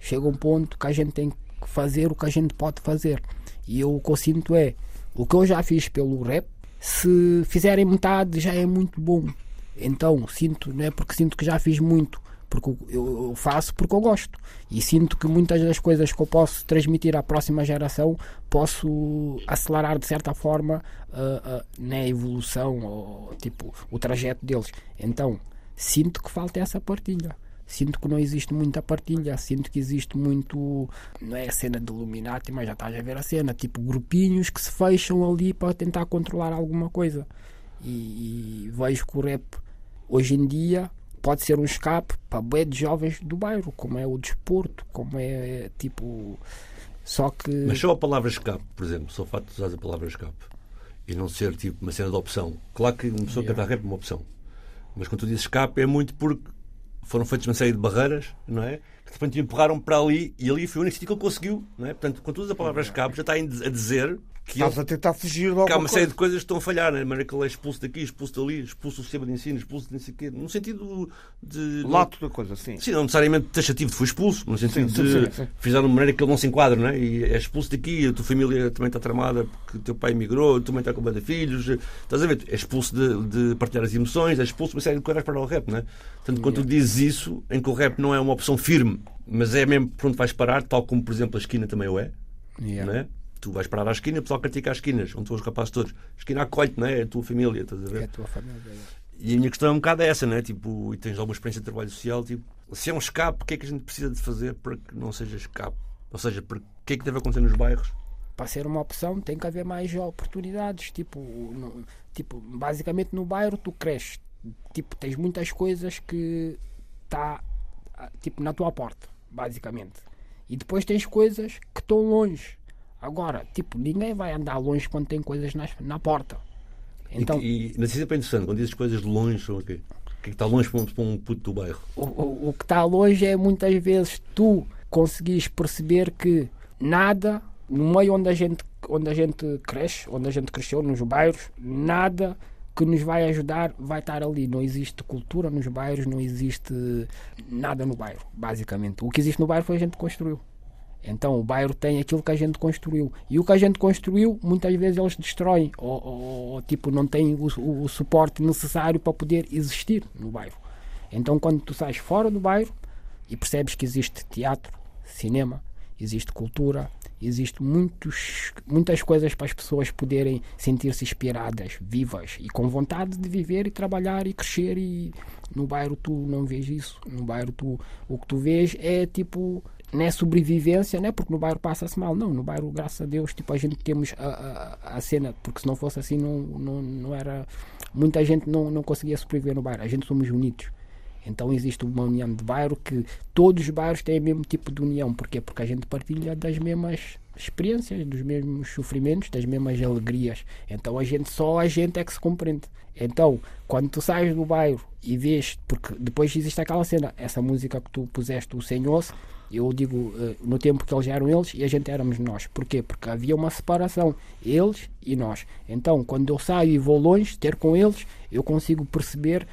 chega um ponto que a gente tem que fazer o que a gente pode fazer. E eu, o que eu sinto é, o que eu já fiz pelo rap, se fizerem metade já é muito bom. Então, sinto, não é porque sinto que já fiz muito, porque eu faço porque eu gosto. E sinto que muitas das coisas que eu posso transmitir à próxima geração posso acelerar de certa forma a, a, né, a evolução ou tipo o trajeto deles. Então, sinto que falta essa partilha. Sinto que não existe muita partilha, sinto que existe muito, não é a cena de Illuminati, mas já estás a ver a cena, tipo grupinhos que se fecham ali para tentar controlar alguma coisa. E, e vejo que o rap hoje em dia pode ser um escape para bué de jovens do bairro, como é o desporto, como é tipo. Só que. Mas só a palavra escape, por exemplo, só o facto de usares a palavra escape e não ser tipo uma cena de opção. Claro que uma pessoa Yeah. cantar rap é uma opção, mas quando tu dizes escape é muito porque foram feitas uma série de barreiras, não é? Que de repente te empurraram para ali e ali foi o único sítio que ele conseguiu, não é? Portanto, quando tu usas a palavra escape, já está a dizer que ele Estás a tentar fugir de que há uma série coisa. de coisas que estão a falhar, né? que ele é expulso daqui, expulso dali, expulso do sistema de ensino, expulso de não sei o quê, no sentido de. Lato da coisa, sim. Sim, não necessariamente taxativo de foi expulso, no sentido Sim, sim, de sim, fizeram de maneira que ele não se enquadra, não é? E é expulso daqui, a tua família também está tramada porque o teu pai emigrou, tu também está com banda de filhos, estás a ver? É expulso de, de partilhar as emoções, é expulso de uma série de coisas para o rap, não é? Portanto, quando tu dizes isso, em que o rap não é uma opção firme, mas é mesmo por onde vais parar, tal como, por exemplo, a esquina também o é, Yeah. não é? Tu vais parar à esquina, o pessoal critica as esquinas, onde estão os rapazes todos. A esquina acolhe-te, não é? É a tua família, estás a ver? É a tua família. E a minha questão é um bocado essa, não é? Tipo, e tens alguma experiência de trabalho social, tipo, se é um escape, o que é que a gente precisa de fazer para que não seja escape? Ou seja, para, o que é que deve acontecer nos bairros? para ser uma opção tem que haver mais oportunidades tipo no- tipo basicamente no bairro tu cresces tipo tens muitas coisas que tá ah, tipo na tua porta basicamente e depois tens coisas que estão longe agora tipo ninguém vai andar longe quando tem coisas nas, na porta então E, e na ciência é interessante, quando dizes coisas longe, são o quê? O que é que está longe para um, para um puto do bairro? o, o, o que está longe é muitas vezes tu conseguires perceber que nada no meio onde a gente onde a gente cresce, onde a gente cresceu nos bairros, nada que nos vai ajudar vai estar ali. Não existe cultura nos bairros, não existe nada no bairro, basicamente. O que existe no bairro foi a gente que construiu. Então o bairro tem aquilo que a gente construiu. E o que a gente construiu, muitas vezes eles destroem. Ou, ou- tipo, não têm o, o- o suporte necessário para poder existir no bairro. Então quando tu sais fora do bairro e percebes que existe teatro, cinema, existe cultura, Existe muitos, muitas coisas para as pessoas poderem sentir-se inspiradas, vivas e com vontade de viver e trabalhar e crescer. E no bairro tu não vês isso. No bairro tu, o que tu vês é tipo não é sobrevivência, não é porque no bairro passa-se mal, não. No bairro, graças a Deus, tipo, a gente temos a, a, a cena, porque se não fosse assim, não, não, não era. Muita gente não, não conseguia sobreviver no bairro. A gente somos unidos. Então existe uma união de bairro que todos os bairros têm o mesmo tipo de união. Porquê? Porque a gente partilha das mesmas experiências, dos mesmos sofrimentos, das mesmas alegrias. Então a gente só a gente é que se compreende. Então, quando tu sais do bairro e vês, porque depois existe aquela cena, essa música que tu puseste, o Senhor, eu digo eh, no tempo que eles eram eles e a gente éramos nós. Porquê? Porque havia uma separação, eles e nós. Então, quando eu saio e vou longe, ter com eles, eu consigo perceber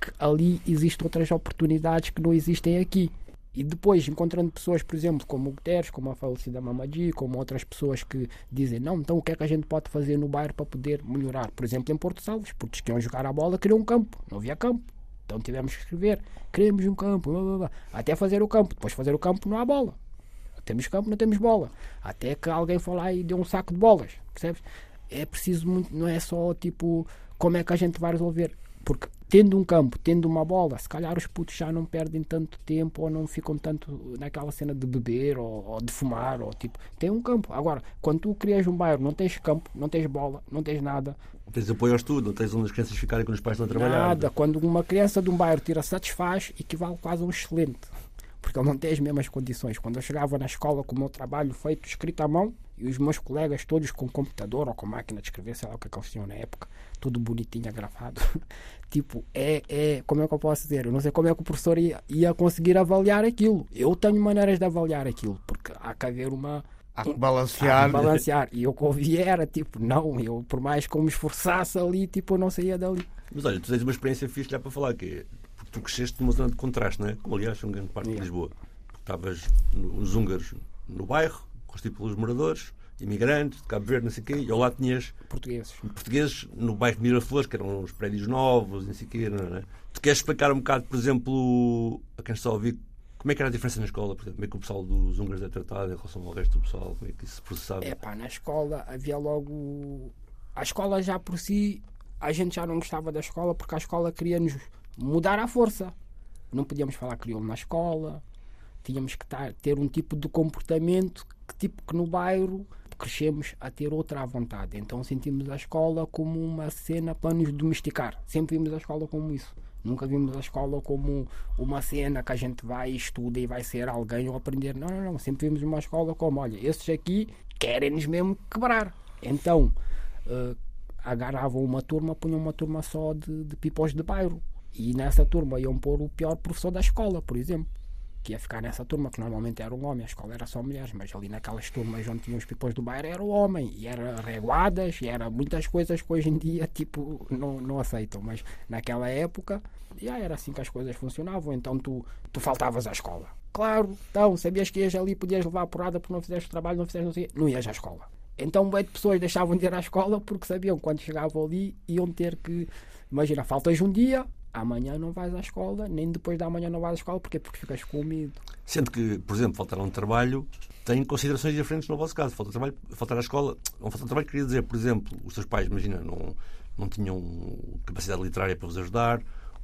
que ali existem outras oportunidades que não existem aqui. E depois, encontrando pessoas, por exemplo, como o Guterres, como a falecida Mamadi, como outras pessoas que dizem, não, então o que é que a gente pode fazer no bairro para poder melhorar? Por exemplo, em Porto Salles, porque eles queriam jogar a bola, queriam um campo, não havia campo. Então tivemos que escrever, queremos um campo, blá, blá, blá. até fazer o campo. Depois fazer o campo não há bola. Temos campo, não temos bola. Até que alguém foi lá e deu um saco de bolas, percebes? É preciso muito, não é só tipo como é que a gente vai resolver. Porque tendo um campo, tendo uma bola, se calhar os putos já não perdem tanto tempo ou não ficam tanto naquela cena de beber ou, ou de fumar ou tipo, tem um campo. Agora, quando tu crias um bairro, não tens campo, não tens bola, não tens nada, Não tens apoio ao estudo, não tens onde as crianças ficarem quando os pais estão a trabalhar. Nada. Quando uma criança de um bairro tira satisfaz, equivale quase a um excelente. Porque ele não tem as mesmas condições. Quando eu chegava na escola com o meu trabalho feito escrito à mão, e os meus colegas todos com computador ou com máquina de escrever, sei lá o que, é que eles tinham na época, tudo bonitinho, gravado. tipo, é, é. Como é que eu posso dizer? Eu não sei como é que o professor ia, ia conseguir avaliar aquilo. Eu tenho maneiras de avaliar aquilo, porque há que haver uma. Há que Há balancear. de balancear. E eu que ouvia era tipo, não, eu por mais que eu me esforçasse ali, tipo, eu não saía dali. Mas olha, tu tens uma experiência fixe já para falar, que é porque tu cresceste numa zona de contraste, não é? Como aliás são grande parte de Yeah. Lisboa. Porque estavas nos húngaros no bairro, constituído pelos moradores, imigrantes, de Cabo Verde, não sei o quê, e ao lado tinhas Portugueses. portugueses no bairro de Miraflores, que eram os prédios novos, não sei o quê, não é? Tu queres explicar um bocado, por exemplo, a quem está a ouvir, como é que era a diferença na escola, por exemplo, como é que o pessoal dos húngaros é tratado em relação ao resto do pessoal, como é que isso se processava? É pá, na escola havia logo. A escola já por si, a gente já não gostava da escola porque a escola queria-nos mudar à força. Não podíamos falar crioulo na escola, tínhamos que tar- ter um tipo de comportamento que, tipo, que no bairro crescemos a ter outra à vontade. Então sentimos a escola como uma cena para nos domesticar. Sempre vimos a escola como isso. Nunca vimos a escola como uma cena que a gente vai, estuda e vai ser alguém ou aprender. Não, não, não. Sempre vimos uma escola como, olha, esses aqui querem-nos mesmo quebrar. Então, eh, agarravam uma turma, punham uma turma só de, de pipós de bairro. E nessa turma iam pôr o pior professor da escola, por exemplo. Que ia ficar nessa turma, que normalmente era um homem, a escola era só mulheres, mas ali naquelas turmas onde tinham os pipós do bairro era o homem, e era reguadas, e era muitas coisas que hoje em dia tipo, não, não aceitam, mas naquela época já era assim que as coisas funcionavam, então tu, tu faltavas à escola. Claro, então, sabias que ias ali, podias levar a porrada porque não fizeste trabalho, não fizeste não sei, não ias à escola. Então, bem de pessoas deixavam de ir à escola porque sabiam que quando chegavam ali iam ter que. Imagina, faltas um dia, amanhã não vais à escola, nem depois da manhã não vais à escola, porque Porque ficas com medo. Sendo que, por exemplo, faltar a um trabalho tem considerações diferentes no vosso caso. Faltar, trabalho, faltar à escola, não faltar trabalho queria dizer, por exemplo, os teus pais, imagina, não, não tinham capacidade literária para vos ajudar,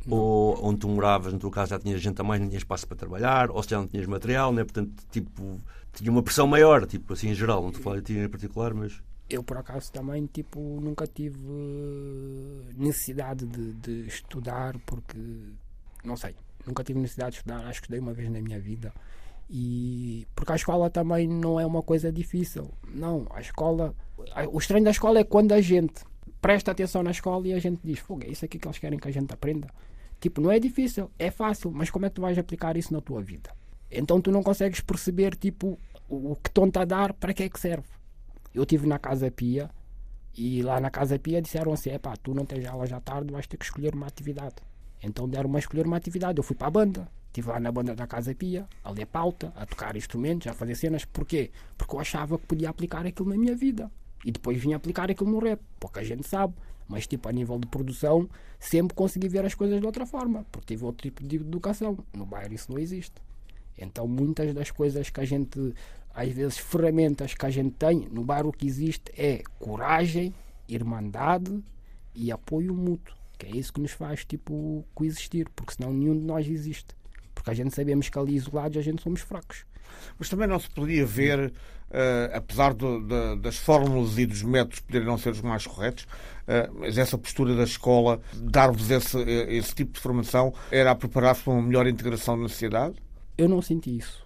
ou onde tu moravas, no teu caso, já tinhas gente a mais, não tinhas espaço para trabalhar, ou se já não tinhas material, né? portanto, tipo, tinha uma pressão maior, tipo, assim, em geral, não estou a falar de ti em particular, mas Eu, por acaso, também, tipo, nunca tive necessidade de, de estudar, porque, não sei, nunca tive necessidade de estudar, acho que estudei uma vez na minha vida. E porque a escola também não é uma coisa difícil. Não, a escola. O estranho da escola é quando a gente presta atenção na escola e a gente diz: Fogo, é isso aqui que eles querem que a gente aprenda. Tipo, não é difícil, é fácil, mas como é que tu vais aplicar isso na tua vida? Então tu não consegues perceber, tipo, o que estão-te a dar, para que é que serve. Eu estive na Casa Pia e lá na Casa Pia disseram assim: Epá, tu não tens aulas à tarde, vais ter que escolher uma atividade. Então deram-me a escolher uma atividade. Eu fui para a banda, estive lá na banda da Casa Pia, a ler pauta, a tocar instrumentos, a fazer cenas. Porquê? Porque eu achava que podia aplicar aquilo na minha vida. E depois vim aplicar aquilo no rap, pouca gente sabe. Mas, tipo, a nível de produção, sempre consegui ver as coisas de outra forma, porque tive outro tipo de educação. No bairro isso não existe. Então, muitas das coisas que a gente às vezes, ferramentas que a gente tem, no bar o que existe é coragem, irmandade e apoio mútuo. Que é isso que nos faz, tipo, coexistir, porque senão nenhum de nós existe. Porque a gente sabemos que ali isolados a gente somos fracos. Mas também não se podia ver, eh, apesar do- da- das fórmulas e dos métodos poderem não ser os mais corretos, eh, mas essa postura da escola, dar-vos esse, eh, esse tipo de formação, era a preparar-se para uma melhor integração na sociedade? Eu não senti isso.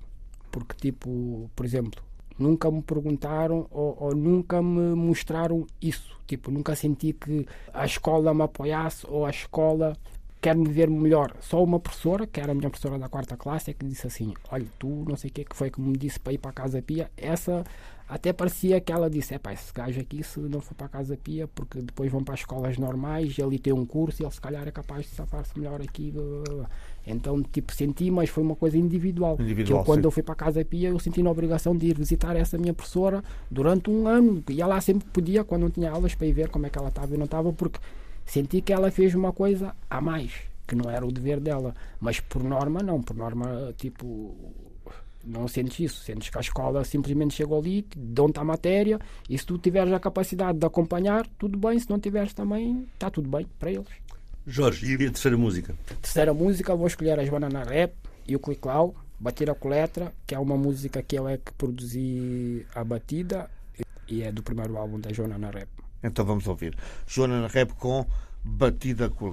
Porque, tipo, por exemplo, nunca me perguntaram ou, ou nunca me mostraram isso. Tipo, nunca senti que a escola me apoiasse ou a escola quer me ver melhor. Só uma professora, que era a minha professora da quarta classe, é que disse assim: Olha, tu não sei o que, que foi que me disse para ir para a Casa Pia. Essa até parecia que ela disse: É pá, esse gajo aqui, se não for para a Casa Pia, porque depois vão para as escolas normais, ele tem um curso e ele se calhar é capaz de safar-se melhor aqui. blá, blá, blá." Então, tipo, senti, mas foi uma coisa individual. Individual, que eu, quando sim. eu fui para a Casa Pia, eu senti na obrigação de ir visitar essa minha professora durante um ano. Ia lá sempre que podia, quando não tinha aulas, para ir ver como é que ela estava e não estava, porque senti que ela fez uma coisa a mais, que não era o dever dela. Mas por norma, não. Por norma, tipo, não sentes isso. Sentes que a escola simplesmente chegou ali, dão-te a matéria, e se tu tiveres a capacidade de acompanhar, tudo bem. Se não tiveres também, está tudo bem para eles. Jorge, e a terceira música? Terceira música, vou escolher as Banana Rap e o Cliclau, Bater a Coletra, que é uma música que eu é que produzi a batida e é do primeiro álbum da Joana na Rap. Então vamos ouvir. Joana na Rap com Batida com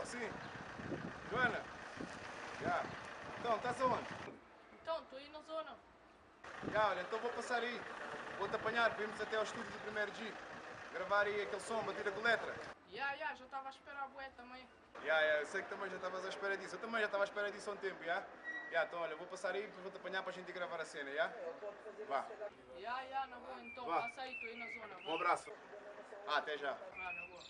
Tô, sim. Joana? Já. Então, estás aonde? Então, estou aí na zona. Já, olha, então vou passar aí. Vou-te apanhar para irmos até ao estúdio do primeiro G. Gravar aí aquele som, batida com letra. Ya, ya, já estava a esperar a bué também. Já, já, eu sei que também já estavas à espera disso. Eu também já estava à espera disso há um tempo, já? Já, então olha, vou passar aí, depois vou-te apanhar para a gente gravar a cena, já? Vá. Ya, ya, na boa, então, Vá. passa aí, estou aí na zona. Um abraço. Ah, até já. Ah, na boa.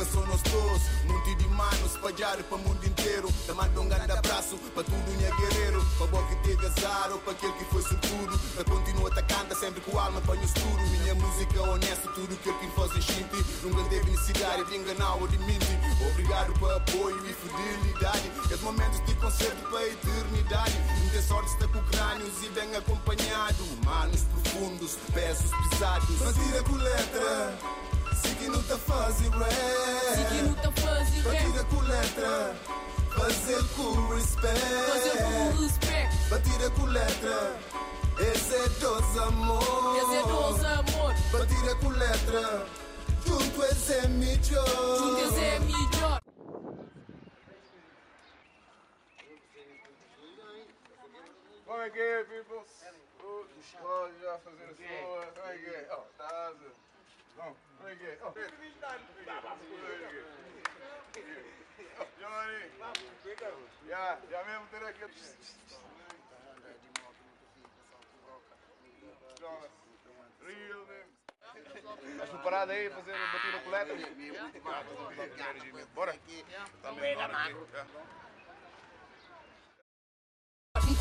É são nós todos Monte de manos, espalhar para o mundo inteiro. Te mando um grande abraço para tudo, minha guerreiro Para boa que teve azar ou para aquele que foi sortudo Para continuar atacando sempre com alma para o escuro. Minha música é honesta, tudo que eu quis fazer xinte Nunca teve necessidade de enganar ou de mentir. Obrigado pelo apoio e fidelidade. Esses momentos de concerto para a eternidade. Tem sorte estar com crânios e bem acompanhado. Manos profundos, pesos pisados Batida com letra Se que não tá fazendo rap Se que não tá fazendo rap. Batida com letra Fazer com respeito Fazer com respeito. Batida com letra Esse é dos amor Esse é amor. Batida com letra Junto esse é melhor Juntos é melhor. Como é que é, people? Oh, já fazer a sua. Como é que é? Oh, estás. Oh, olha aqui. Oh, Johnny. Já, já mesmo ter aqui. Real mesmo. Estás preparado aí fazer a batida coleta? Bora. Também aqui.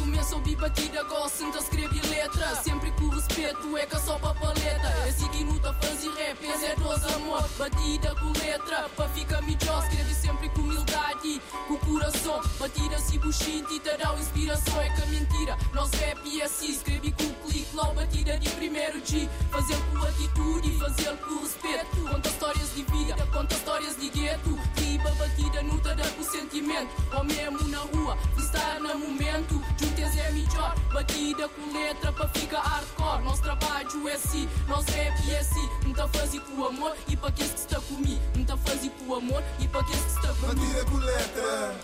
Já. Um começo a ouvir batida, gosto de escrever letra. Sempre com respeito, é que só pra paleta É seguir luta, fazer rap, esse é dos amor. Batida com letra, pra ficar melhor. Escreve sempre com humildade e com coração. Batida se bullshit e te dá inspiração. É que a mentira, nós rap é assim. Escrevi com clique, lá batida de primeiro G. Fazer com atitude e fazer com respeito. Conta histórias de vida, conta histórias de gueto batida, não te dá com sentimento Ou mesmo na rua, freestyle no momento Juntas é melhor, batida com letra para ficar hardcore. Nosso trabalho é assim, nosso rap é assim. Não tá fazendo com amor e para que está comigo. Não tá fazendo com amor e para que está comigo. Batida com letra,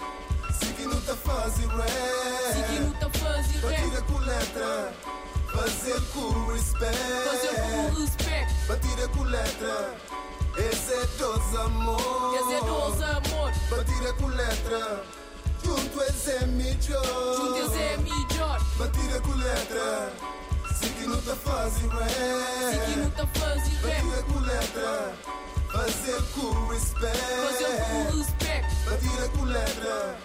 seguindo tá rap. Seguindo tá fazendo Batida rap, com letra, fazer com respeito. fazer com respeito. Batida com letra, esse é dos amor. Esse é dos amor, Batida com letra, junto esse é melhor. juntas é melhor. Batida com letra, seguindo tá fazem rap. Seguindo tá fazendo rap, Batida com letra, fazer com respeito. fazer com respeito. Batida com letra,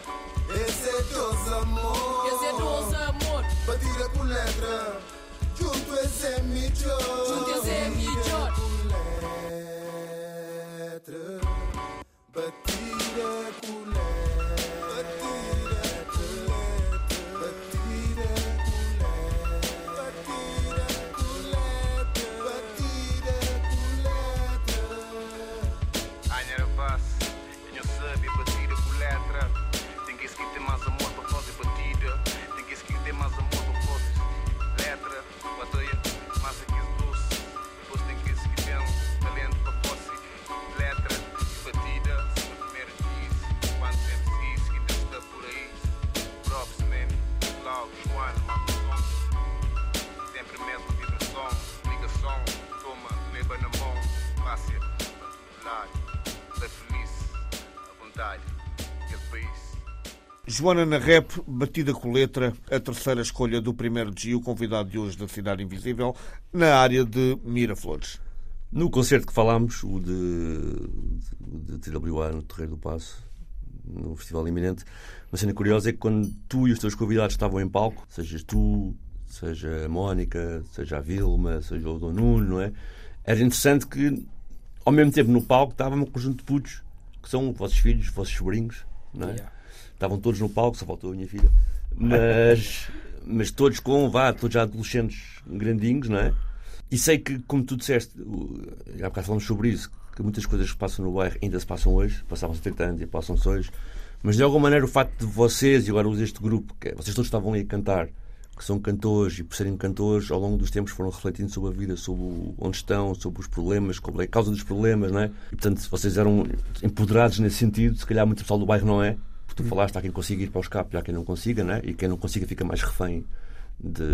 esse é dos amor. Esse é dos amor, Batida com letra, junto esse é melhor. juntas é melhor. Batida Joana na Rap, batida com letra, a terceira escolha do primeiro dia, o convidado de hoje da Cidade Invisível, na área de Miraflores. No concerto que falámos, o de, de, de TWA no Terreiro do Passo, no Festival Iminente, uma cena curiosa é que quando tu e os teus convidados estavam em palco, sejas tu, seja a Mónica, seja a Vilma, seja o Dom Nuno, não é? Era interessante que, ao mesmo tempo, no palco estava um conjunto de putos, que são vossos filhos, vossos sobrinhos, não é? Yeah. Estavam todos no palco, só faltou a minha filha. Mas, mas todos com, vá, todos já adolescentes grandinhos, não é? E sei que, como tu disseste, há bocado falamos sobre isso, que muitas coisas que passam no bairro ainda se passam hoje, passavam-se 30 anos e passam-se hoje. Mas de alguma maneira o facto de vocês, e agora uso este grupo, que é- vocês todos estavam ali a cantar, que são cantores e por serem cantores, ao longo dos tempos foram refletindo sobre a vida, sobre onde estão, sobre os problemas, sobre a causa dos problemas, não é? E portanto, vocês eram empoderados nesse sentido, se calhar muito pessoal do bairro não é, porque tu falaste, há quem consiga ir para o escape há quem não consiga, não é? E quem não consiga fica mais refém de,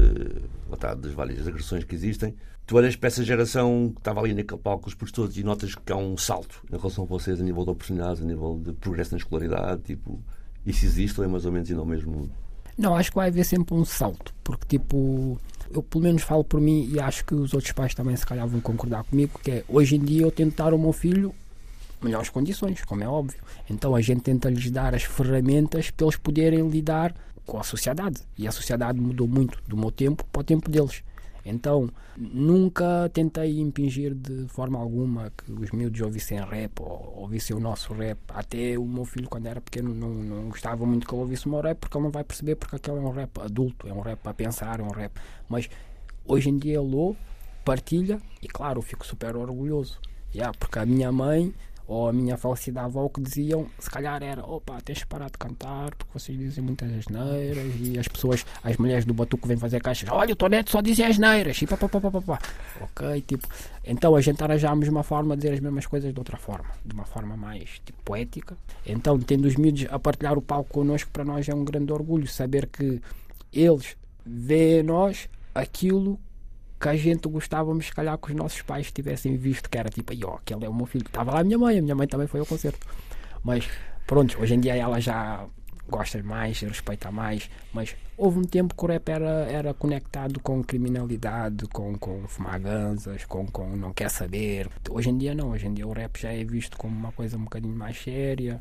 está, das várias agressões que existem. Tu olhas para essa geração que estava ali naquele palco com os todos e notas que há um salto em relação a vocês a nível de oportunidades, a nível de progresso na escolaridade, tipo, isso existe ou é mais ou menos ainda o mesmo? Não, acho que vai haver sempre um salto, porque tipo, eu pelo menos falo por mim e acho que os outros pais também se calhar vão concordar comigo, que é hoje em dia eu tento dar ao meu filho melhores condições, como é óbvio. Então a gente tenta lhes dar as ferramentas para eles poderem lidar com a sociedade. E a sociedade mudou muito do meu tempo para o tempo deles. Então, nunca tentei impingir de forma alguma que os miúdos ouvissem rap ou ouvissem o nosso rap. Até o meu filho, quando era pequeno, não, não gostava muito que ele ouvisse o meu rap, porque ele não vai perceber, porque aquele é um rap adulto, é um rap a pensar, é um rap. Mas hoje em dia ele ouve, partilha e, claro, eu fico super orgulhoso. Yeah, porque a minha mãe ou a minha falecida avó que diziam, se calhar era, opa, tens de parar de cantar porque vocês dizem muitas asneiras e as pessoas, as mulheres do Batuco vêm fazer caixas, olha, o Toneto só dizia asneiras e pá, pá, pá, pá, pá, pá. Ok, tipo, então a gente arranjámos uma forma de dizer as mesmas coisas de outra forma, de uma forma mais tipo, poética. Então, tendo os miúdos a partilhar o palco connosco, para nós é um grande orgulho saber que eles veem em nós aquilo que a gente gostávamos, se calhar, que os nossos pais tivessem visto que era tipo, ó, aquele é o meu filho. Estava lá a minha mãe, a minha mãe também foi ao concerto. Mas, pronto, hoje em dia ela já gosta mais, respeita mais. Mas houve um tempo que o rap era, era conectado com criminalidade, com, com fumar ganzas, com, com não quer saber. Hoje em dia não, hoje em dia o rap já é visto como uma coisa um bocadinho mais séria.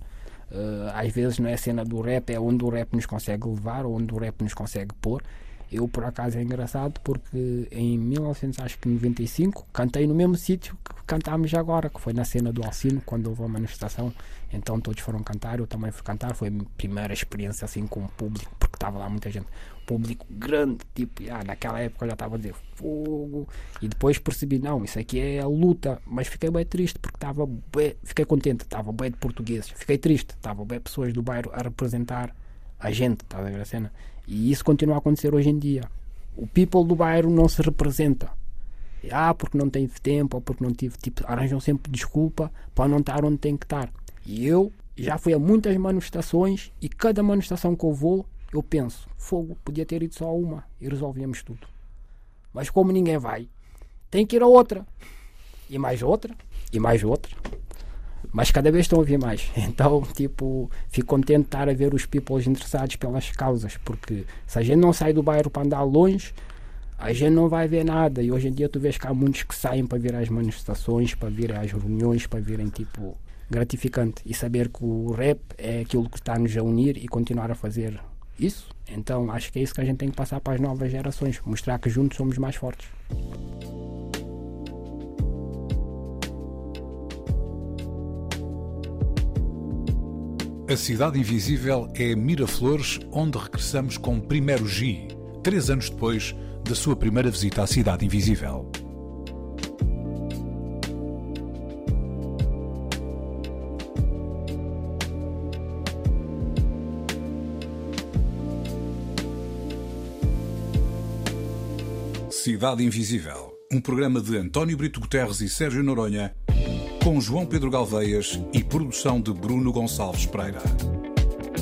Uh, às vezes não é a cena do rap, é onde o rap nos consegue levar, onde o rap nos consegue pôr. Eu, por acaso, é engraçado porque em 1995 cantei no mesmo sítio que cantámos agora, que foi na cena do Alcino, quando houve a manifestação. Então todos foram cantar, eu também fui cantar. Foi a minha primeira experiência assim com o público, porque estava lá muita gente. Público grande, tipo, ah, naquela época eu já estava a dizer fogo. E depois percebi, não, isso aqui é a luta. Mas fiquei bem triste porque estava bem, fiquei contente, estava bem de portugueses. Fiquei triste, estava bem pessoas do bairro a representar a gente, está a ver a cena? E isso continua a acontecer hoje em dia. O people do bairro não se representa. Ah, porque não teve tempo, ou porque não tive. Tipo, arranjam sempre desculpa para não estar onde tem que estar. E eu já fui a muitas manifestações e cada manifestação que eu vou, eu penso: fogo, podia ter ido só uma e resolvíamos tudo. Mas como ninguém vai, tem que ir a outra. E mais outra, e mais outra. Mas cada vez estão a vir mais. Então, tipo, fico contente de estar a ver os people interessados pelas causas, porque se a gente não sai do bairro para andar longe, a gente não vai ver nada. E hoje em dia tu vês que há muitos que saem para vir às manifestações, para vir às reuniões, para virem, tipo, gratificante. E saber que o rap é aquilo que está-nos a unir e continuar a fazer isso. Então, acho que é isso que a gente tem que passar para as novas gerações, mostrar que juntos somos mais fortes. A Cidade Invisível é Miraflores, onde regressamos com Primeiro G, três anos depois da sua primeira visita à Cidade Invisível. Cidade Invisível, um programa de António Brito Guterres e Sérgio Noronha com João Pedro Galveias e produção de Bruno Gonçalves Pereira.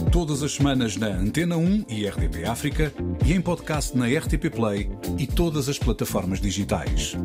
Todas as semanas na Antena 1 e RTP África e em podcast na RTP Play e todas as plataformas digitais.